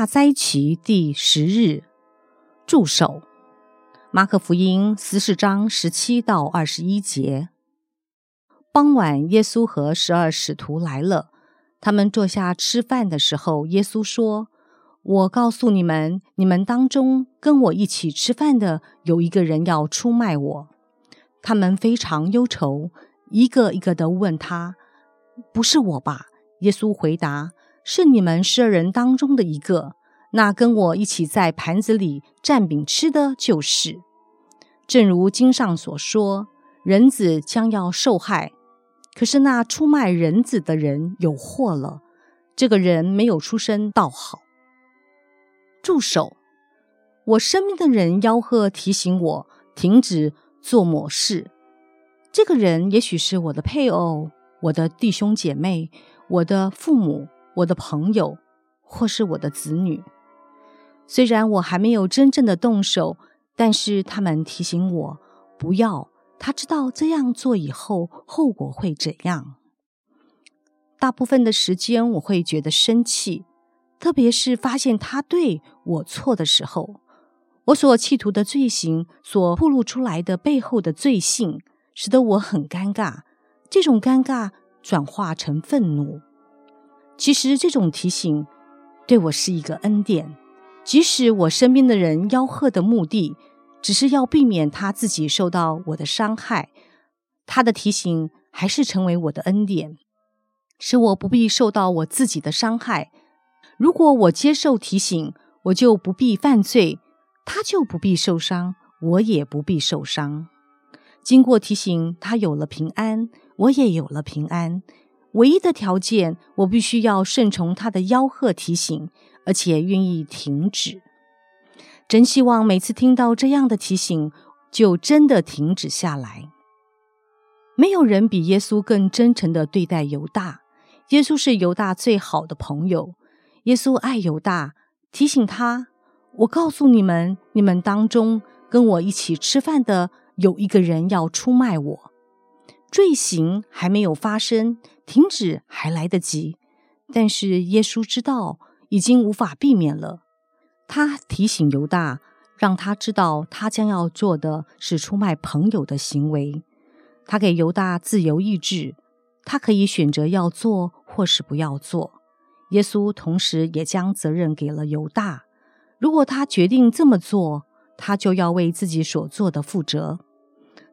大灾期第十日，助手。马可福音十四章十七到二十一节。傍晚，耶稣和十二使徒来了。他们坐下吃饭的时候，耶稣说：“我告诉你们，你们当中跟我一起吃饭的有一个人要出卖我。”他们非常忧愁，一个一个的问他：“不是我吧？”耶稣回答。是你们十二人当中的一个，那跟我一起在盘子里蘸饼吃的就是。正如经上所说，人子将要受害。可是那出卖人子的人有祸了。这个人没有出生倒好。住手！我身边的人吆喝提醒我停止做某事。这个人也许是我的配偶、我的弟兄姐妹、我的父母。我的朋友，或是我的子女，虽然我还没有真正的动手，但是他们提醒我不要。他知道这样做以后后果会怎样。大部分的时间我会觉得生气，特别是发现他对我错的时候，我所企图的罪行所暴露出来的背后的罪性，使得我很尴尬。这种尴尬转化成愤怒。其实这种提醒对我是一个恩典，即使我身边的人吆喝的目的只是要避免他自己受到我的伤害，他的提醒还是成为我的恩典，使我不必受到我自己的伤害。如果我接受提醒，我就不必犯罪，他就不必受伤，我也不必受伤。经过提醒，他有了平安，我也有了平安。唯一的条件，我必须要顺从他的吆喝提醒，而且愿意停止。真希望每次听到这样的提醒，就真的停止下来。没有人比耶稣更真诚的对待犹大。耶稣是犹大最好的朋友。耶稣爱犹大，提醒他：“我告诉你们，你们当中跟我一起吃饭的有一个人要出卖我。”罪行还没有发生，停止还来得及。但是耶稣知道已经无法避免了。他提醒犹大，让他知道他将要做的是出卖朋友的行为。他给犹大自由意志，他可以选择要做或是不要做。耶稣同时也将责任给了犹大。如果他决定这么做，他就要为自己所做的负责。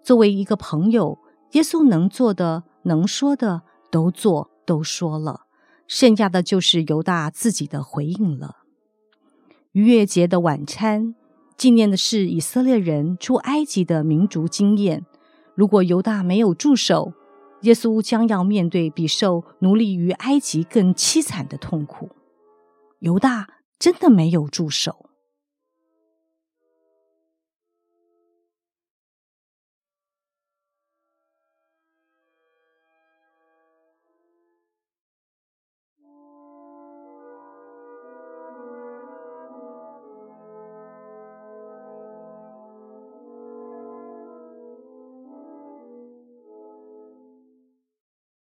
作为一个朋友。耶稣能做的、能说的都做、都说了，剩下的就是犹大自己的回应了。逾越节的晚餐纪念的是以色列人出埃及的民族经验。如果犹大没有助手，耶稣将要面对比受奴隶于埃及更凄惨的痛苦。犹大真的没有助手。